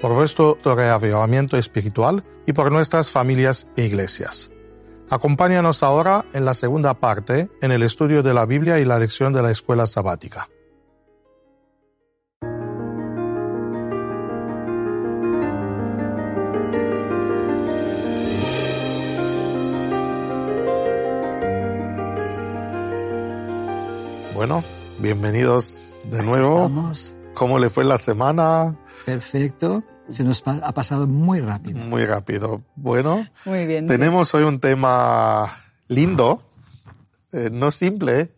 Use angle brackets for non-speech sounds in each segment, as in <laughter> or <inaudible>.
por vuestro reavivamiento espiritual y por nuestras familias e iglesias. Acompáñanos ahora en la segunda parte, en el estudio de la Biblia y la lección de la escuela sabática. Bueno, bienvenidos de nuevo. ¿Cómo le fue la semana? Perfecto. Se nos ha pasado muy rápido. Muy rápido. Bueno, muy bien, tenemos hoy un tema lindo, eh, no simple,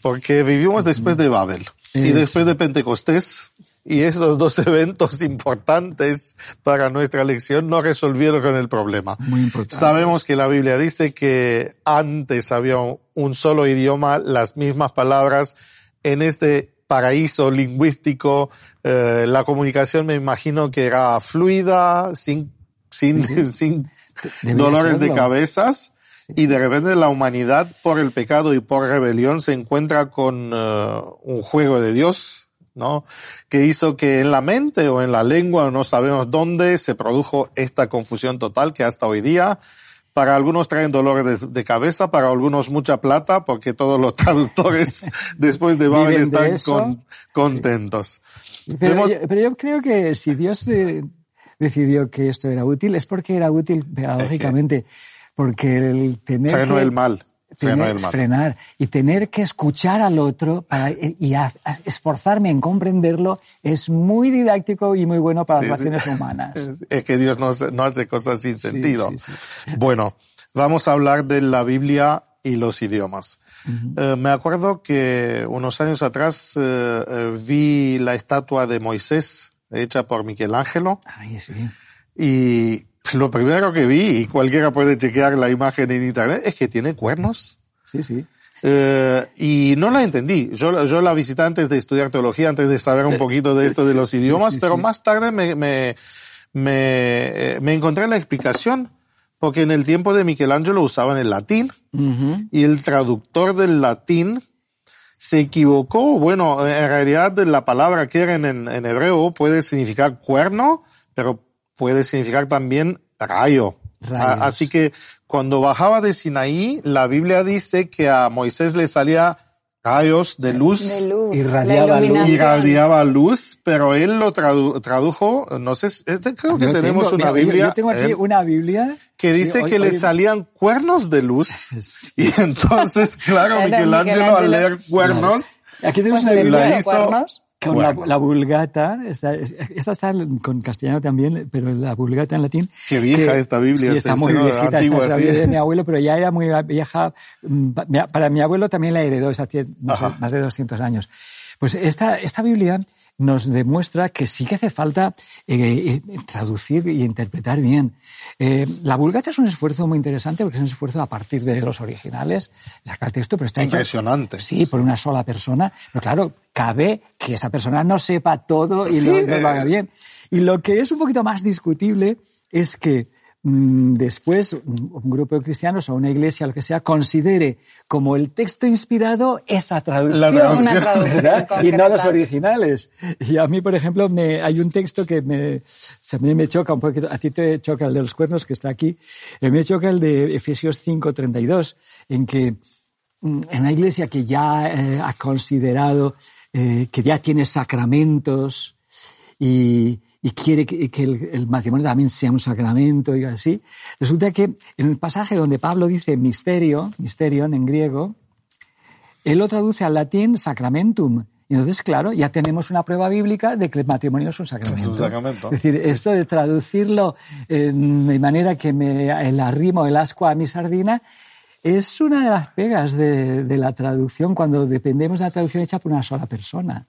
porque vivimos después de Babel y después de Pentecostés. Y esos dos <laughs> eventos importantes para nuestra lección no resolvieron con el problema. Muy importante. Sabemos que la Biblia dice que antes había un solo idioma, las mismas palabras. En este paraíso lingüístico, eh, la comunicación me imagino que era fluida, sin, sin, <laughs> sin dolores de cabezas. Y de repente la humanidad, por el pecado y por rebelión, se encuentra con eh, un juego de Dios, ¿no? Que hizo que en la mente o en la lengua, no sabemos dónde, se produjo esta confusión total que hasta hoy día para algunos traen dolores de, cabeza, para algunos mucha plata, porque todos los <laughs> traductores después de Babel están contentos. Pero, yo, creo que si Dios decidió que esto era útil, es porque era útil pedagógicamente. Porque el tener. el mal frenar y tener que escuchar al otro y esforzarme en comprenderlo es muy didáctico y muy bueno para las relaciones <laughs> humanas. Es que Dios no, hace cosas sin sentido. bueno, vamos a hablar de la Biblia y los idiomas. Eh, me acuerdo que unos años atrás eh, eh, vi la estatua de Moisés hecha por Michelangelo. Ay, sí. Y lo primero que vi, y cualquiera puede chequear la imagen en internet, es que tiene cuernos. Sí, sí. Eh, y no la entendí. Yo, yo la visité antes de estudiar teología, antes de saber un poquito de esto de los idiomas, pero más tarde me, me, me, eh, me, encontré la explicación, porque en el tiempo de Michelangelo usaban el latín, y el traductor del latín se equivocó. Bueno, en realidad la palabra que era en, en hebreo puede significar cuerno, pero puede significar también rayo. Así que cuando bajaba de Sinaí, la Biblia dice que a Moisés le salía rayos de luz, y radiaba luz. pero él lo tradujo, no sé, este, creo que tenemos una Biblia. Yo tengo aquí una Biblia que dice que le salían cuernos de luz. <laughs> Y entonces, claro, Michelangelo, al leer cuernos, aquí tenemos una Biblia de cuernos con la, vulgata, esta, esta, está con castellano también, pero la vulgata en latín. Qué vieja esta Biblia. Sí, está muy viejita, antigua, esta de mi abuelo, pero ya era muy vieja. Mm, para mi abuelo también la heredó, es más de 200 años. Pues esta, esta Biblia nos demuestra que sí que hace falta eh, eh, traducir y interpretar bien. Eh, la Vulgata es un esfuerzo muy interesante porque es un esfuerzo a partir de los originales, sacar el texto, pero está Impresionante. sí, por una sola persona. Pero claro, cabe que esa persona no sepa todo y lo, lo haga bien. Y lo que es un poquito más discutible es que después un grupo de cristianos o una iglesia, lo que sea, considere como el texto inspirado esa traducción, una traducción y no los originales. Y a mí, por ejemplo, me, hay un texto que me, a mí me choca un poquito, a ti te choca el de los cuernos que está aquí, a me choca el de Efesios 5:32, en que mm, en una iglesia que ya eh, ha considerado eh, que ya tiene sacramentos y, y quiere que, el, matrimonio también sea un sacramento y así. Resulta que en el pasaje donde Pablo dice misterio, misterion en griego, él lo traduce al latín sacramentum. Y entonces, claro, ya tenemos una prueba bíblica de que el matrimonio es un sacramento. Es, un sacramento. es decir, esto de traducirlo de manera que me el arrimo el asco a mi sardina es una de las pegas de, de, la traducción cuando dependemos de la traducción hecha por una sola persona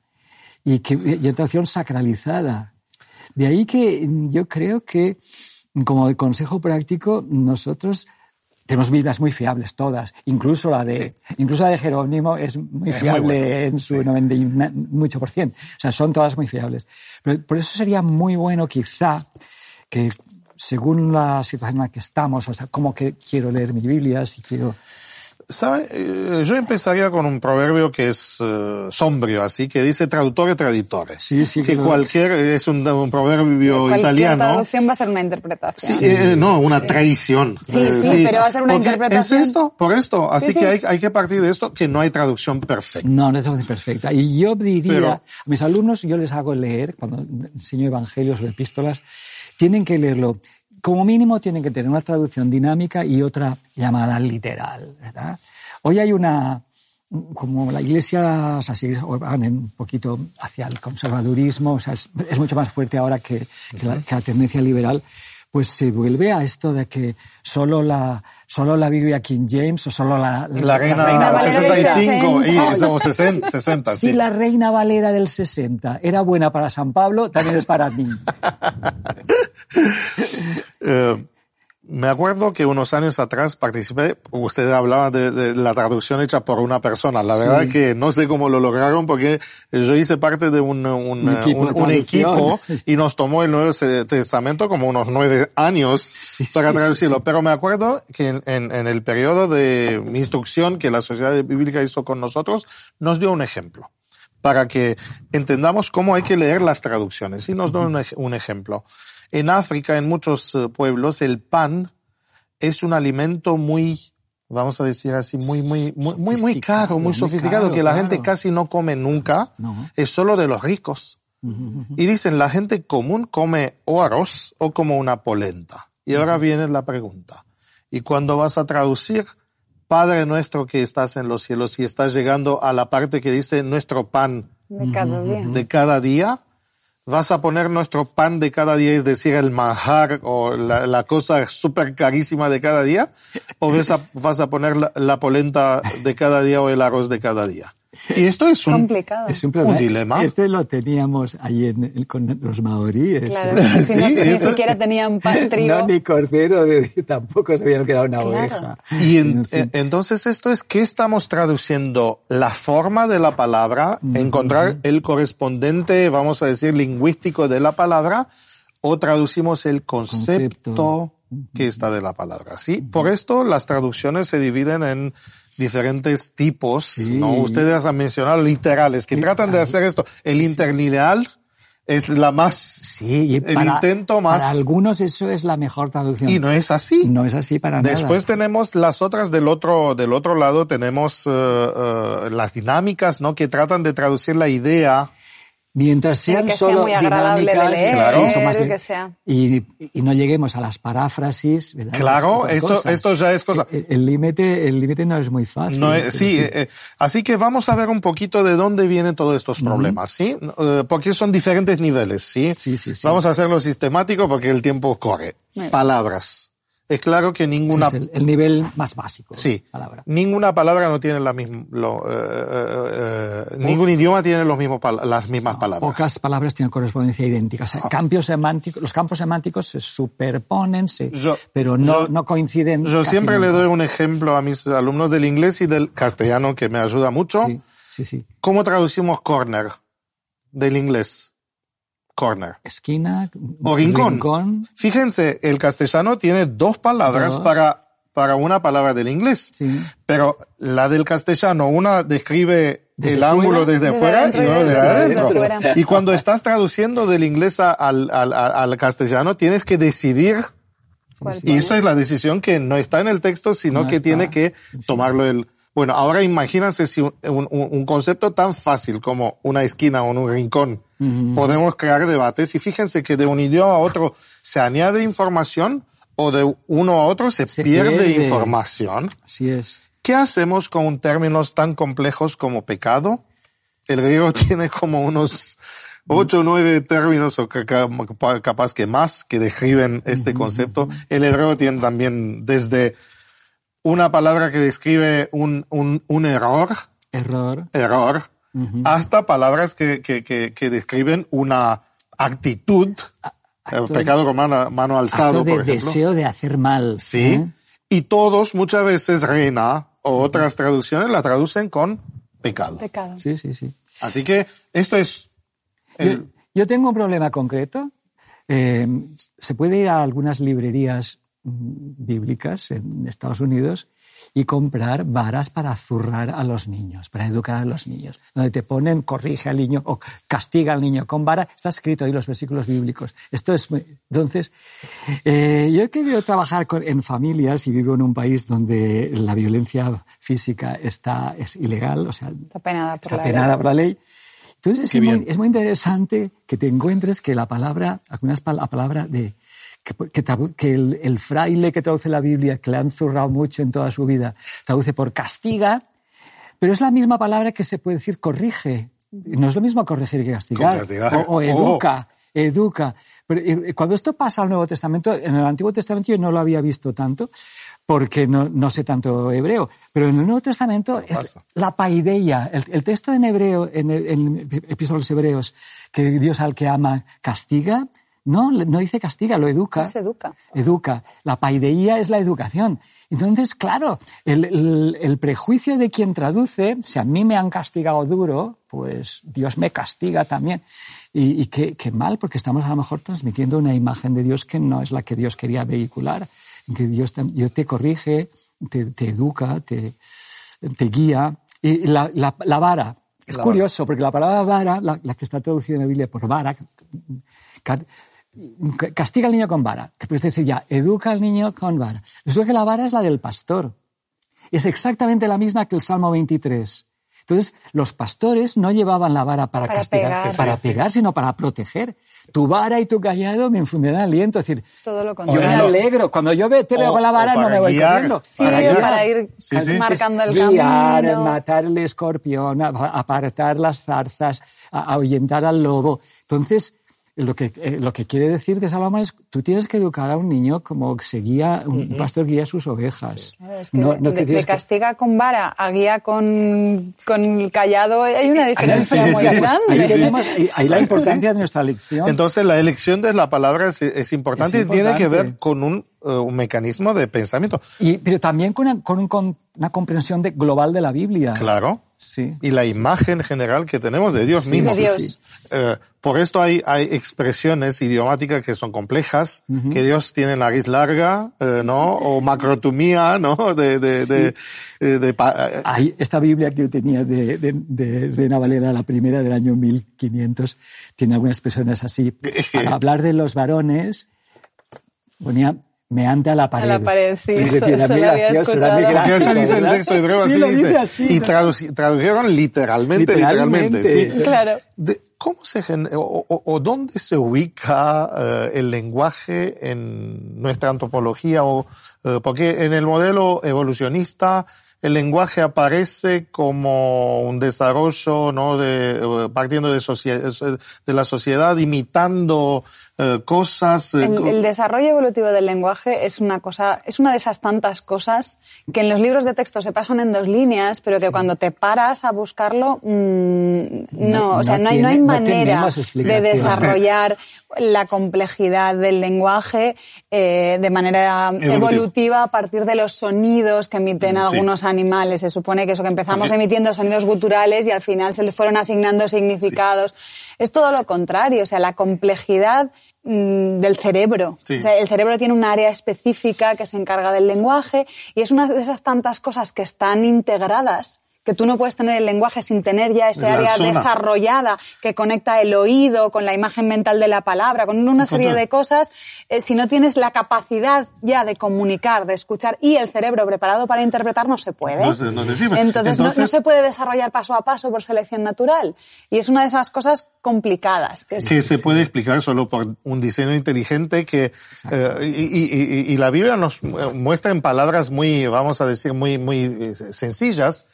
y que y traducción sacralizada. De ahí que yo creo que, como consejo práctico, nosotros tenemos Biblias muy fiables todas, incluso la de, incluso la de Jerónimo es muy fiable en su 90 mucho por cien. O sea, son todas muy fiables. Pero por eso sería muy bueno quizá que según la situación en la que estamos, o sea, cómo que quiero leer mi Biblia, si quiero ¿Sabe? Eh, yo empezaría con un proverbio que es uh, sombrio, así que dice traductor traditore. Sí, sí. Que, cualquier, es un, un proverbio cualquier italiano. traducción va a ser una interpretación. Sí, eh, no, una sí. traición. Sí, eh, sí, pero va a ser una Porque interpretación. Es esto, por esto. Así Sí, que sí. hay, hay que partir de esto, que no hay traducción perfecta. No, no es traducción perfecta. Y yo diría, Pero- a mis alumnos yo les hago leer, cuando enseño evangelios o epístolas, tienen que leerlo. Como mínimo tienen que tener una traducción dinámica y otra llamada literal, ¿verdad? Hoy hay una, como la iglesia, o sea, sí, van un poquito hacia el conservadurismo, o sea, es, es mucho más fuerte ahora que, que la, que la tendencia liberal, pues se vuelve a esto de que solo la, solo la Biblia King James o solo la, La reina, Valera del 65 y 60. somos 60, 60 si sí. la Reina Valera del 60 era buena para San Pablo, también es para mí. <laughs> Eh, me acuerdo que unos años atrás participé, usted hablaba de, de la traducción hecha por una persona. La verdad Sí. que no sé cómo lo lograron porque yo hice parte de un, un, Un equipo un- de un equipo traducción. <laughs> y nos tomó el Nuevo Testamento como unos nueve años para sí, traducirlo. Pero me acuerdo que en, en- en el periodo de instrucción que la Sociedad Bíblica hizo con nosotros, nos dio un ejemplo para que entendamos cómo hay que leer las traducciones. Y nos ej- un ejemplo. En África, en muchos eh, pueblos, el pan es un alimento muy, vamos a decir así, muy, muy, muy, muy, muy caro, muy muy sofisticado, caro, que la claro. gente casi no come nunca. No. Es solo de los ricos. Y dicen, la gente común come o arroz o como una polenta. Y ahora viene la pregunta. Y cuando vas a traducir, Padre nuestro que estás en los cielos, y estás llegando a la parte que dice nuestro pan De cada día. de cada día, vas a poner nuestro pan de cada día, es decir, el manjar o la, cosa súper carísima de cada día, o vas a, poner la polenta de cada día o el arroz de cada día. Y esto es un, Complicado. Es un. Un dilema. Este lo teníamos ahí en, en- con los maoríes. Claro, si no, Sí, ni eso- siquiera tenían pan, trigo. No, ni cordero, de- tampoco se habían quedado una Claro. oveja. Y en- En fin. eh, entonces esto es que estamos traduciendo la forma de la palabra, encontrar el correspondente, vamos a decir, lingüístico de la palabra, o traducimos el concepto, Concepto. que está de la palabra. ¿sí? Por esto las traducciones se dividen en diferentes tipos, Sí. ¿no? Ustedes han mencionado literales, que tratan de hacer esto. El interlineal es la más, Sí, y el para, intento más, para algunos eso es la mejor traducción. y no es así. No es así para nada. Después tenemos las otras del otro, del otro lado, tenemos eh, eh, las dinámicas, ¿no? Que tratan de traducir la idea. Mientras sean que sea solo muy agradable de dinámicas, leer, Claro. más- que sea. y, y no lleguemos a las paráfrasis. ¿verdad? Claro, Es otra esto, cosa. esto ya es cosa. El- El límite, el límite no es muy fácil. No es- sí, eh, eh, así que vamos a ver un poquito de dónde vienen todos estos problemas, ¿sí? Eh, porque son diferentes niveles, ¿sí? Sí, sí, sí. Vamos a hacerlo sistemático porque el tiempo corre. Palabras. Es claro que Sí, ninguna, es el, el nivel más básico. sí, Palabra. ninguna palabra no tiene la misma, eh, eh, eh, ningún idioma tiene los mismos, las mismas palabras. Pocas palabras tienen correspondencia idéntica. O sea, cambios semánticos, los campos semánticos se superponen, se- Yo- pero no, yo- no coinciden. Yo siempre le doy un ejemplo a mis alumnos del inglés y del castellano que me ayuda mucho. Sí, sí, sí. ¿Cómo traducimos corner del inglés? Corner. Esquina. O rincón. rincón, Fíjense, el castellano tiene dos palabras Dos. para, para una palabra del inglés. Sí. Pero la del castellano, una describe Desde el ángulo desde, Desde fuera adentro y desde desde adentro. Y cuando estás traduciendo del inglés al, al, al, castellano, tienes que decidir ¿Cuál Y esto es la decisión que no está en el texto, sino No que está. tiene que tomarlo el... Bueno, ahora imagínense si un, un- un concepto tan fácil como una esquina o un rincón, podemos crear debates y fíjense que de un idioma a otro se añade información o de uno a otro se, Se pierde, pierde. información. Así es. ¿Qué hacemos con términos tan complejos como pecado? El griego <laughs> tiene como unos ocho o nueve términos o ca- ca- capaz que más que describen este concepto. El hebreo tiene también desde una palabra que describe un, un, un error, Error. error, hasta palabras que, que, que, que describen una actitud, acto- pecado con mano, mano alzado, acto de por ejemplo. deseo de hacer mal. Sí. ¿eh? Y todos muchas veces reina o otras traducciones la traducen con pecado. Pecado. Sí, sí, sí. Así que esto es Yo, el, yo tengo un problema concreto. Eh, se puede ir a algunas librerías bíblicas en Estados Unidos y comprar varas para zurrar a los niños, para educar a los niños, donde te ponen corrige al niño o castiga al niño con vara. Está escrito ahí los versículos bíblicos. Esto es muy- entonces. eh, yo he querido trabajar con- en familias y vivo en un país donde la violencia física está es ilegal, o sea, Está penada por está la penada ley. por la ley. Entonces es muy, es muy interesante que te encuentres que la palabra, algunas pal- la palabra de que, el, el fraile que traduce la Biblia, que le han zurrado mucho en toda su vida, traduce por castiga, pero es la misma palabra que se puede decir corrige. No es lo mismo corregir que castigar. O, o Oh. educa, educa. Pero eh, cuando esto pasa al Nuevo Testamento, en el Antiguo Testamento yo no lo había visto tanto, porque no, no sé tanto hebreo, pero en el Nuevo Testamento es la paideia, el, el texto en hebreo, en, el, en epístolas hebreos, que Dios al que ama castiga, no, no dice castiga, lo educa. Se educa. Educa. La paideía es la educación. Entonces, claro, el, el- el prejuicio de quien traduce, si a mí me han castigado duro, pues Dios me castiga también. Y, y qué, qué mal, porque estamos a lo mejor transmitiendo una imagen de Dios que no es la que Dios quería vehicular. Que Dios te, Dios te corrige, te, te educa, te, te guía. Y la, la- la vara. Es La curioso, porque la palabra vara, la, la que está traducida en la Biblia por vara, castiga al niño con vara. Que puedes decir ya, educa al niño con vara. Resulta que la vara es la del pastor. Es exactamente la misma que el Salmo 23. Entonces, los pastores no llevaban la vara para, Para castigar, pegar. para pegar, sino para proteger. Tu vara y tu callado me infundirán aliento. Es decir, Todo lo yo me alegro. Cuando yo te veo la vara, para no me voy guiar. corriendo. Sí, para, ir Sí, sí. marcando el guiar, camino. matar el escorpión, apartar las zarzas, ahuyentar al lobo. Entonces, lo que, eh, lo que quiere decir de Salomón es, tú tienes que educar a un niño como se guía, un pastor guía a sus ovejas. Claro, es que No- de, no te de tienes que- castiga con vara a guía con, con callado hay una diferencia sí, muy sí, grande. Ahí Sí, sí. tenemos, ahí- ahí la importancia de nuestra lección. Entonces la elección de la palabra es, es importante Es y tiene que importante. ver con un, eh, un mecanismo de pensamiento. Y, pero también con una, con un- con una comprensión de- global de la Biblia. Claro. Sí. Y la imagen general que tenemos de Dios Sí, mismo. de Dios. Eh, por esto hay, hay expresiones idiomáticas que son complejas, que Dios tiene nariz larga, eh, ¿no? O macrotumía, ¿no? De, de, de, eh, de esta Biblia que yo tenía de, de, de Reina Valera, la primera del año 1500, tiene algunas expresiones así. Para hablar de los varones, ponía meante a la pared. la pared, sí, era muy lo había gracioso, era escuchado. Eso dice el texto hebreo, Sí, así lo dice. dice así, y ¿no? traduci- tradujeron literalmente, literalmente. Literalmente. sí. Claro. De- ¿Cómo se o, o- o dónde se ubica eh, el lenguaje en nuestra antropología? O, eh, porque en el modelo evolucionista el lenguaje aparece como un desarrollo, ¿no? De, eh, partiendo de, de la sociedad, imitando eh, cosas. eh, El, el desarrollo evolutivo del lenguaje es una cosa, es una de esas tantas cosas que en los libros de texto se pasan en dos líneas, pero que cuando te paras a buscarlo, mm, no, No- o sea, no no, hay, no hay manera de desarrollar la complejidad del lenguaje eh, de manera Evolutivo. evolutiva a partir de los sonidos que emiten Sí. algunos animales. Se supone que eso que empezamos Porque- emitiendo sonidos guturales y al final se les fueron asignando significados. Es todo lo contrario, o sea, la complejidad mm, del cerebro. Sí. O sea, el cerebro tiene un área específica que se encarga del lenguaje y es una de esas tantas cosas que están integradas que tú no puedes tener el lenguaje sin tener ya ese La área zona. desarrollada que conecta el oído con la imagen mental de la palabra, con una serie Total. de cosas. eh, si no tienes la capacidad ya de comunicar, de escuchar y el cerebro preparado para interpretar, no se puede. No se- no se sirve. Entonces, no- se puede desarrollar paso a paso por selección natural. Y es una de esas cosas complicadas. Que es- se puede explicar solo por un diseño inteligente que eh, y, y- y- y la Biblia nos eh, muestra en palabras muy vamos a decir muy muy sencillas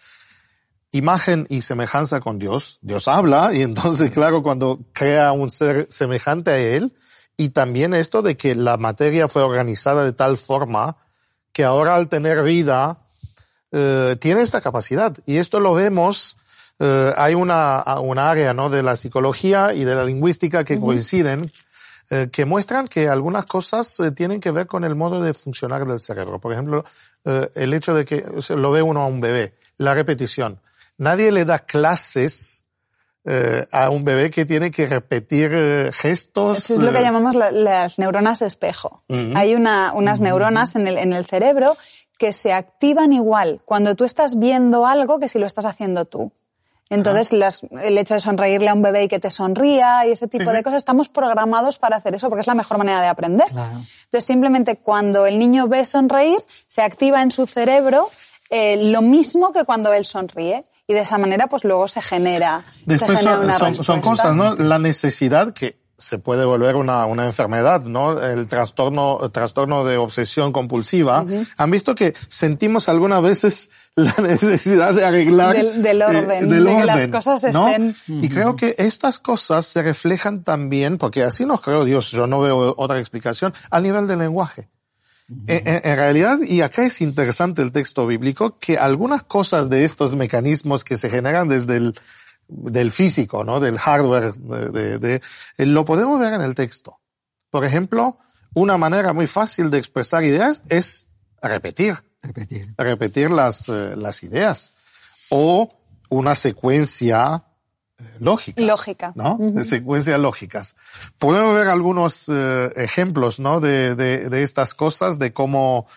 imagen y semejanza con Dios Dios habla <laughs> y entonces claro cuando crea un ser semejante a él y también esto de que la materia fue organizada de tal forma que ahora al tener vida eh, tiene esta capacidad y esto lo vemos eh, hay una, una área ¿no? de la psicología y de la lingüística que coinciden, eh, que muestran que algunas cosas tienen que ver con el modo de funcionar del cerebro. Por ejemplo, el hecho de que lo ve uno a un bebé, la repetición. Nadie le da clases eh, a un bebé que tiene que repetir eh, gestos. Eso es lo que eh, llamamos la- las neuronas espejo. Hay una, unas neuronas en el, en el cerebro que se activan igual cuando tú estás viendo algo que si lo estás haciendo tú. Entonces, las- el hecho de sonreírle a un bebé y que te sonría y ese tipo Sí, de cosas, estamos programados para hacer eso porque es la mejor manera de aprender. Claro. Entonces, simplemente cuando el niño ve sonreír, se activa en su cerebro eh, lo mismo que cuando él sonríe. Y de esa manera, pues luego se genera, se Después genera son, una son- son cosas, ¿no? La necesidad que se puede volver una, una enfermedad, ¿no? El trastorno, el trastorno de obsesión compulsiva. Han visto que sentimos algunas veces <laughs> la necesidad de arreglar Del- del eh, orden, del de que las cosas ¿no? estén- Y creo que estas cosas se reflejan también, porque así nos creo Dios, yo no veo otra explicación, al nivel del lenguaje. En, en- realidad, y acá es interesante el texto bíblico, que algunas cosas de estos mecanismos que se generan desde el del físico, ¿no? Del hardware, de, de- de- eh, lo podemos ver en el texto. Por ejemplo, una manera muy fácil de expresar ideas es repetir, Repetir. repetir las, eh, las ideas. O una secuencia lógica. Lógica. ¿no? De secuencias lógicas. Podemos ver algunos eh, ejemplos, ¿no? De, de, de estas cosas, de cómo,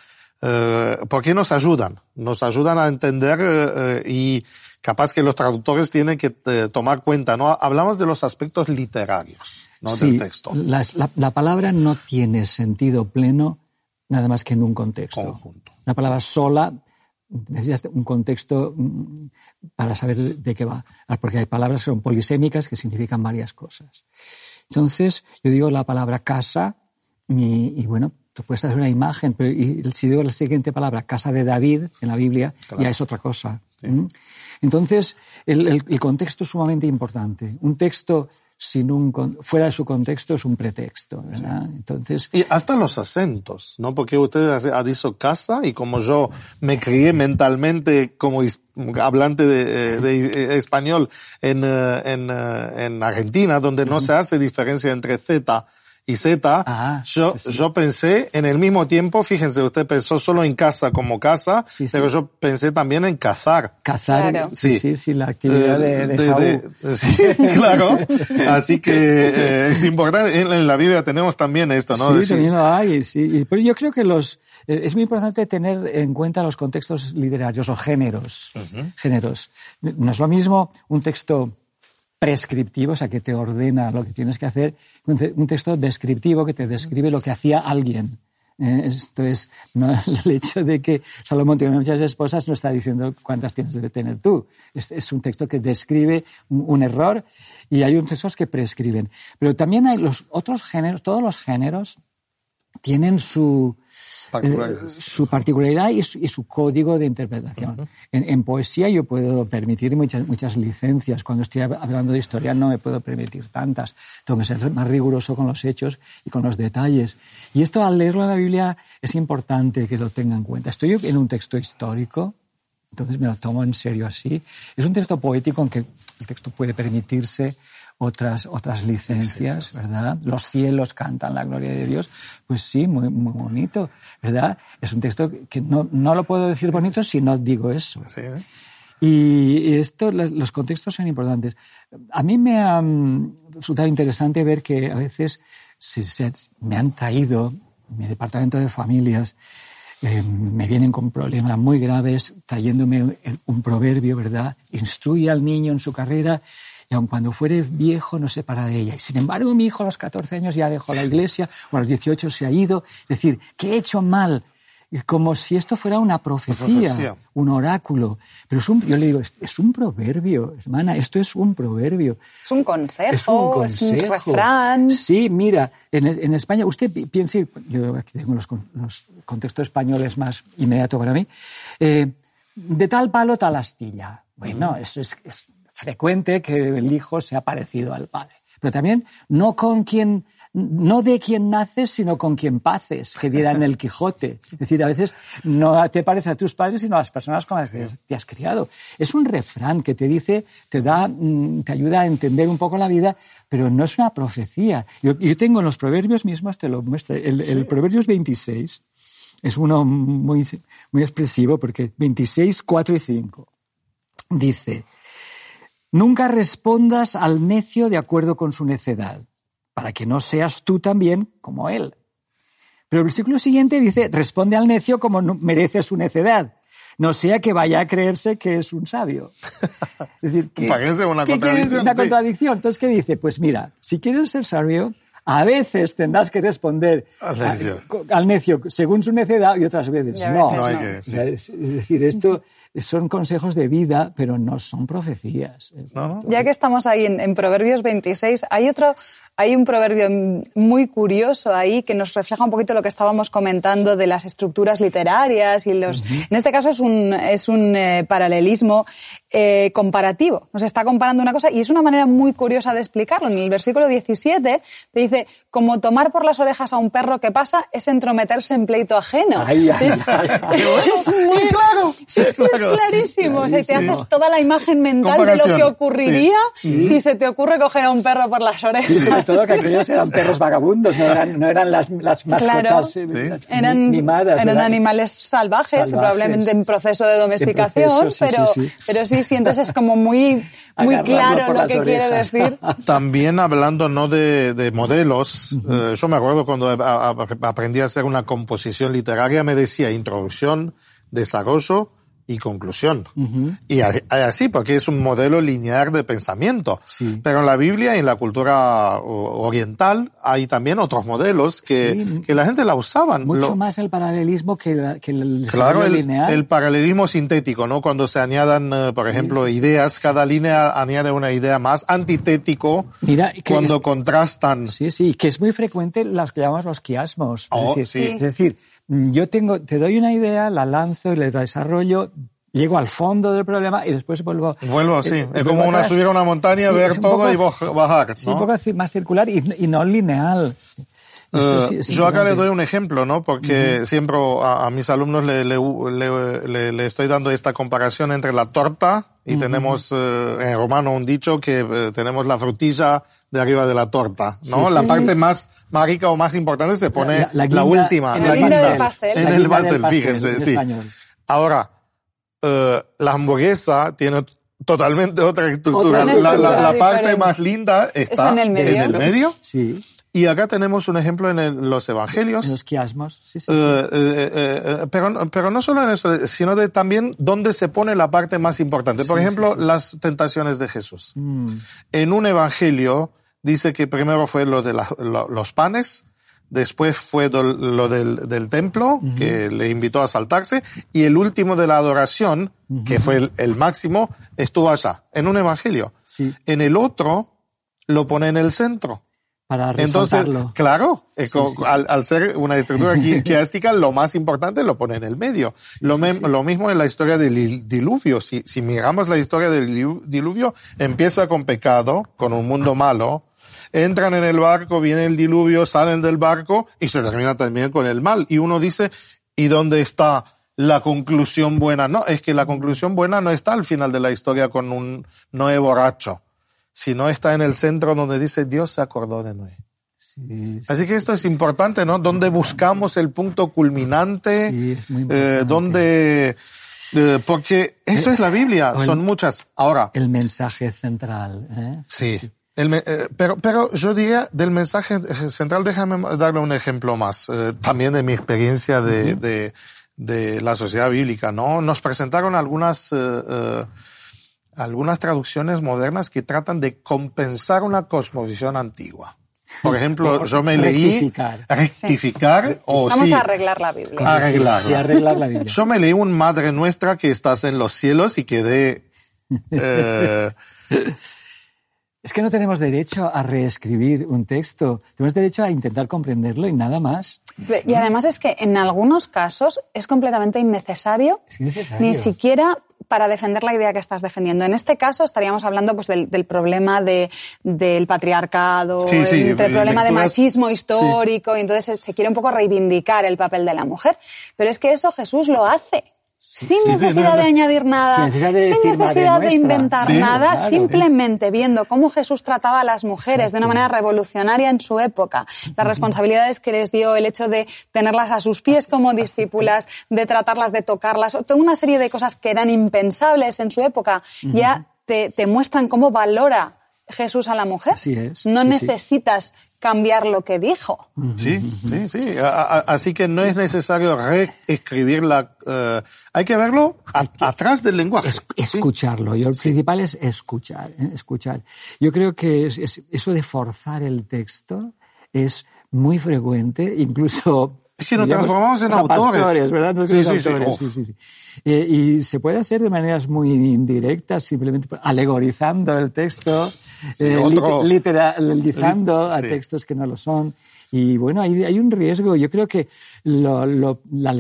eh, ¿por qué nos ayudan? Nos ayudan a entender eh, eh, y capaz que los traductores tienen que eh, tomar cuenta, ¿no? Hablamos de los aspectos literarios, ¿no? Sí, Del texto. la, la palabra no tiene sentido pleno nada más que en un contexto. Conjunto. La palabra sola necesitas un contexto mm, para saber de, qué va. Porque hay palabras que son polisémicas que significan varias cosas. Entonces, yo digo la palabra casa y, y bueno, tú puedes hacer una imagen, pero y si digo la siguiente palabra, casa de David en la Biblia, ya es otra cosa. ¿Mm? Entonces, el, el- el contexto es sumamente importante. Un texto sin un, fuera de su contexto es un pretexto. ¿verdad? Entonces, Y hasta los acentos, ¿no? Porque usted ha dicho casa y como yo me crié mentalmente como hablante de, eh, de, eh, español en, eh, en, en Argentina, donde no se hace diferencia entre Z y Z, Ah, yo, sí, sí. yo pensé en el mismo tiempo, fíjense, usted pensó solo en casa como casa, Sí, sí. pero yo pensé también en cazar. cazar, Claro. sí, sí, sí, la actividad de, Eh, de Saúl. de- sí, <laughs> claro. Así que eh, es importante. En, en la Biblia tenemos también esto, ¿no? Sí, Decir- también lo hay, sí. Y- Pero yo creo que los, eh, es muy importante tener en cuenta los contextos literarios o géneros. Géneros. No es lo mismo un texto prescriptivo, o sea, que te ordena lo que tienes que hacer, un te- un texto descriptivo que te describe lo que hacía alguien. Eh, Esto es, no, <laughs> el hecho de que Salomón tiene muchas esposas no está diciendo cuántas tienes que tener tú. Es, es un texto que describe un, un error y hay unos textos que prescriben. Pero también hay los otros géneros, todos los géneros tienen su, Particularidad. eh, su particularidad y su, y su código de interpretación. en, en poesía yo puedo permitir muchas, muchas licencias. Cuando estoy hab- hablando de historia no me puedo permitir tantas. Tengo que ser más riguroso con los hechos y con los detalles. Y esto al leerlo en la Biblia es importante que lo tenga en cuenta. Estoy en un texto histórico, entonces me lo tomo en serio así. Es un texto poético en que el texto puede permitirse otras, otras licencias, ¿verdad? Los cielos cantan la gloria de Dios. Pues sí, muy, muy bonito, ¿verdad? Es un texto que no, no lo puedo decir bonito si no digo eso. ¿eh? Y esto, los contextos son importantes. A mí me ha mm, resultado interesante ver que a veces se- me han traído, mi departamento de familias, eh, me vienen con problemas muy graves, trayéndome un proverbio, ¿verdad? Instruye al niño en su carrera y aun cuando fuere viejo no se para de ella. Y sin embargo, mi hijo a los 14 años ya dejó la iglesia, o a los 18 se ha ido. Es decir, ¿qué he hecho mal? Y Como si esto fuera una profecía, profecía. un oráculo. Pero es un, yo le digo, es, es un proverbio, hermana, esto es un proverbio. Es un consejo, Es un consejo. refrán. Sí, mira, en, en España, usted pi- piense, yo aquí tengo los, con- los contextos españoles más inmediato para mí, eh, de tal palo, tal astilla. Bueno, eso es, es frecuente que el hijo sea parecido al padre. Pero también no con quien no de quien naces, sino con quien paces, que dirá en el Quijote. Es decir, a veces no te parece a tus padres, sino a las personas con las que te has criado. Es un refrán que te dice, te da, mm, te ayuda a entender un poco la vida, pero no es una profecía. Yo, yo tengo en los proverbios mismos, te lo muestro, el, el Proverbios 26 es uno muy, muy expresivo porque 26, 4 y 5 dice, nunca respondas al necio de acuerdo con su necedad para que no seas tú también como él. Pero el versículo siguiente dice, responde al necio como merece su necedad, no sea que vaya a creerse que es un sabio. <laughs> Es decir, que, Parece una contradicción. Una contradicción. Entonces, ¿qué dice? Pues mira, si quieres ser sabio, a veces tendrás que responder al necio, según su necedad y otras veces no. no. es, decir, esto <laughs> son consejos de vida, pero no son profecías. Ya que estamos ahí en, en Proverbios 26, hay otro hay un proverbio muy curioso ahí que nos refleja un poquito lo que estábamos comentando de las estructuras literarias y los. En este caso es un, es un eh, paralelismo eh, comparativo. Nos está comparando una cosa y es una manera muy curiosa de explicarlo. En el versículo 17 te dice, como tomar por las orejas a un perro que pasa es entrometerse en pleito ajeno. <laughs> es, muy claro. Sí, es clarísimo. O sea, te haces toda la imagen mental de lo que ocurriría si se te ocurre coger a un perro por las orejas. Todo que aquellos eran perros vagabundos, no eran, no eran las, las mascotas eh, eran, mimadas. Eran animales salvajes, probablemente en proceso de domesticación, pero, sí, pero sí, sí, entonces es como muy, muy claro lo que quiere decir. <laughs> También hablando no de, de modelos, eh, yo me acuerdo cuando aprendí a hacer una composición literaria, me decía introducción, desarrollo, y conclusión. Y así, porque es un modelo lineal de pensamiento. Pero en la Biblia y en la cultura oriental hay también otros modelos que, que la gente la usaban. Mucho más el paralelismo que, que el claro, el, lineal. el paralelismo sintético, ¿no? Cuando se añadan, eh, por ejemplo, ideas, cada línea añade una idea más, antitético, Mira, cuando contrastan. Sí, sí, que es muy frecuente los que llamamos los quiasmos. Oh, es decir, es decir yo tengo, te doy una idea, la lanzo y le desarrollo, llego al fondo del problema y después vuelvo. Vuelvo, eh, sí. es como una, subir a una montaña, ver todo y bajar. ¿no? Sí, un poco más circular y, no lineal. Eh, yo acá le doy un ejemplo, ¿no? Porque siempre a, mis alumnos le, le, le, estoy dando esta comparación entre la torta y tenemos eh, en romano un dicho que tenemos la frutilla de arriba de la torta, ¿no? la parte más, más rica o más importante se pone la, última, en la el del pastel. En el pastel, fíjense, sí. Ahora, eh, la hamburguesa tiene totalmente otra estructura. la, parte más linda está, en el medio. Sí. Y acá tenemos un ejemplo en los evangelios. En los quiasmos, sí, sí. Eh, eh, pero, pero no solo en eso, sino de también dónde se pone la parte más importante. Por ejemplo, las tentaciones de Jesús. Mm. En un evangelio dice que primero fue lo de los panes, después fue lo del, del templo, que le invitó a saltarse, y el último de la adoración, que fue el, máximo, estuvo allá, en un evangelio. Sí. En el otro, lo pone en el centro. Para Entonces, claro, al, ser una estructura <laughs> quiástica, lo más importante lo pone en el medio. lo, lo mismo en la historia del diluvio. Si, si miramos la historia del diluvio, empieza con pecado, con un mundo malo, entran en el barco, viene el diluvio, salen del barco y se termina también con el mal. Y uno dice, ¿y dónde está la conclusión buena? No, es que la conclusión buena no está al final de la historia con un Noé borracho, sino está en el centro donde dice Dios se acordó de Noé. Así que esto es importante, ¿no? Donde buscamos el punto culminante, sí, es muy eh, donde, eh, porque esto es la Biblia, son muchas. Ahora. El mensaje central. ¿eh? Sí. Eh, pero, pero yo diría del mensaje central, déjame darle un ejemplo más, eh, también de mi experiencia de, de, de, la sociedad bíblica, ¿no? Nos presentaron algunas, algunas traducciones modernas que tratan de compensar una cosmovisión antigua. Por ejemplo, yo me leí rectificar, o Vamos a arreglar la Biblia. Arreglar. Sí, arreglar la Biblia. Yo me leí un Madre Nuestra que estás en los cielos y quedé eh, <laughs> Es que no tenemos derecho a reescribir un texto, tenemos derecho a intentar comprenderlo y nada más. Y además es que en algunos casos es completamente innecesario, ni siquiera para defender la idea que estás defendiendo. En este caso estaríamos hablando pues, del, problema de, del patriarcado, el, problema de machismo histórico, y entonces se quiere un poco reivindicar el papel de la mujer. Pero es que eso Jesús lo hace sin necesidad de añadir nada, sin necesidad de, inventar nada, simplemente viendo cómo Jesús trataba a las mujeres de una manera revolucionaria en su época, las responsabilidades que les dio, el hecho de tenerlas a sus pies como discípulas, de tratarlas, de tocarlas, toda una serie de cosas que eran impensables en su época, ya te, te muestran cómo valora Jesús a la mujer. no necesitas cambiar lo que dijo. Sí, sí, sí. así que no es necesario reescribirla. Eh, hay que verlo atrás del lenguaje. escucharlo. Yo, el principal es escuchar, ¿eh? escuchar. Yo creo que eso de forzar el texto es muy frecuente, incluso es que nos transformamos en autores. ¿verdad? sí, sí, sí, sí, eh, y se puede hacer de maneras muy indirectas, simplemente alegorizando el texto, eh, literalizando a textos que no lo son. Y bueno, hay, hay un riesgo. Yo creo que lo, lo, la,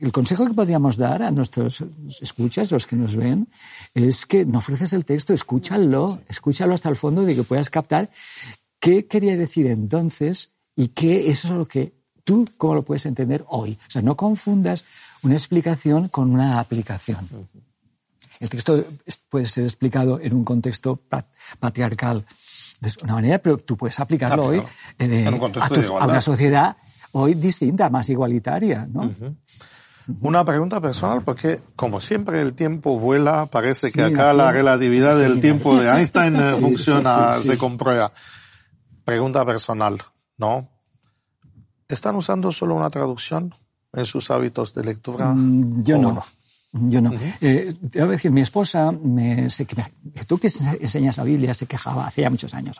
el consejo que podríamos dar a nuestros escuchas, los que nos ven, es que no ofreces el texto, escúchalo, escúchalo hasta el fondo de que puedas captar qué quería decir entonces y qué eso es lo que tú cómo lo puedes entender hoy. O sea, no confundas una explicación con una aplicación. El texto puede ser explicado en un contexto patriarcal de una manera, pero tú puedes aplicarlo hoy eh, a, una sociedad hoy distinta, más igualitaria. ¿no? Una pregunta personal, porque como siempre el tiempo vuela, parece que acá la relatividad del tiempo de Einstein eh, <laughs> funciona, se comprueba. Pregunta personal, ¿no? ¿Están usando solo una traducción en sus hábitos de lectura? Mm, yo no. Yo no. Eh, te voy a decir, mi esposa, me, sé que, tú que enseñas la Biblia, se quejaba hace ya muchos años.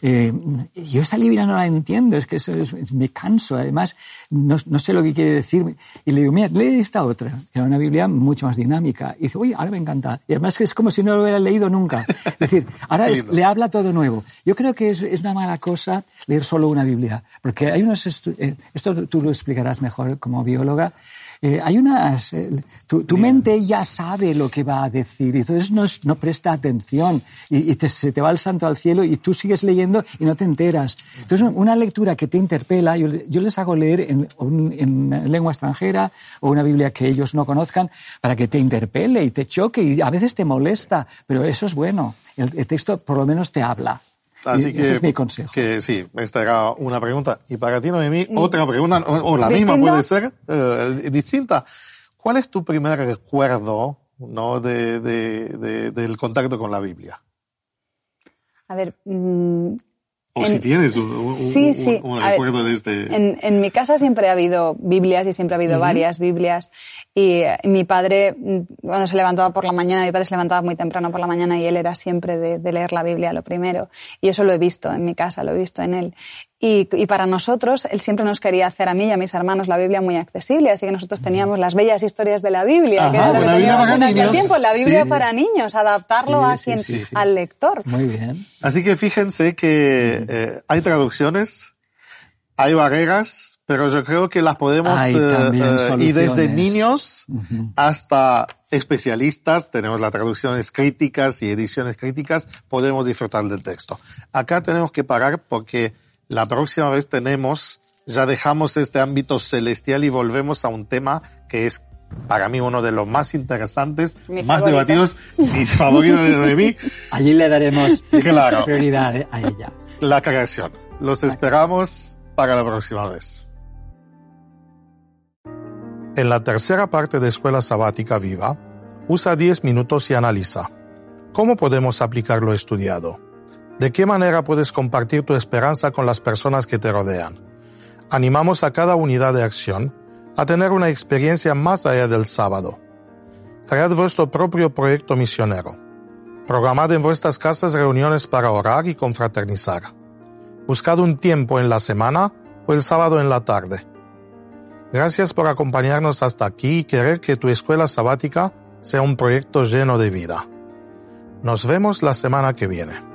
Eh, yo esta Biblia no la entiendo, es que eso me canso, además no, no, sé lo que quiere decir. Y le digo, mira, lee esta otra, que era una Biblia mucho más dinámica. Y dice, uy, ahora me encanta. Y además es como si no lo hubiera leído nunca. Es decir, ahora le habla todo nuevo. Yo creo que es, es, una mala cosa leer solo una Biblia, porque hay unos... Eh, esto tú lo explicarás mejor como bióloga. Eh, hay unas... Eh, tu, mente ya sabe lo que va a decir y entonces no, no presta atención y, te, se te va el santo al cielo y tú sigues leyendo y no te enteras. Entonces una lectura que te interpela, yo, yo les hago leer en, en, lengua extranjera o una Biblia que ellos no conozcan para que te interpele y te choque y a veces te molesta, pero eso es bueno. el texto por lo menos te habla. Así que, ese es mi consejo. Que sí, esta era una pregunta. Y para ti, Noemí, mm. otra pregunta, o, la misma puede ser, eh, distinta. ¿Cuál es tu primer recuerdo ¿no? De, de, del contacto con la Biblia? A ver, mm, o si tienes un, recuerdo de este... En, mi casa siempre ha habido Biblias y siempre ha habido varias Biblias. Y eh, mi padre, mm, cuando se levantaba por la mañana, mi padre se levantaba muy temprano por la mañana y él era siempre de, leer la Biblia lo primero. Y eso lo he visto en mi casa, lo he visto en él. Y, y, para nosotros, él siempre nos quería hacer a mí y a mis hermanos la Biblia muy accesible, así que nosotros teníamos las bellas historias de la Biblia, que era lo que teníamos en aquel tiempo, la Biblia para niños, adaptarlo a quien, al lector. Muy bien. Así que fíjense que eh, hay traducciones, hay barreras, pero yo creo que las podemos hay eh, y desde niños hasta especialistas, tenemos las traducciones críticas y ediciones críticas, podemos disfrutar del texto. Acá tenemos que parar porque la próxima vez tenemos, ya dejamos este ámbito celestial y volvemos a un tema que es para mí uno de los más interesantes, más debatidos, mi favorito de mí. <laughs> Allí le daremos <laughs> prioridad a ella. La creación. Los esperamos para la próxima vez. En la tercera parte de Escuela Sabática Viva, usa 10 minutos y analiza. ¿Cómo podemos aplicar lo estudiado? ¿De qué manera puedes compartir tu esperanza con las personas que te rodean? Animamos a cada unidad de acción a tener una experiencia más allá del sábado. Cread vuestro propio proyecto misionero. Programad en vuestras casas reuniones para orar y confraternizar. Buscad un tiempo en la semana o el sábado en la tarde. Gracias por acompañarnos hasta aquí y querer que tu escuela sabática sea un proyecto lleno de vida. Nos vemos la semana que viene.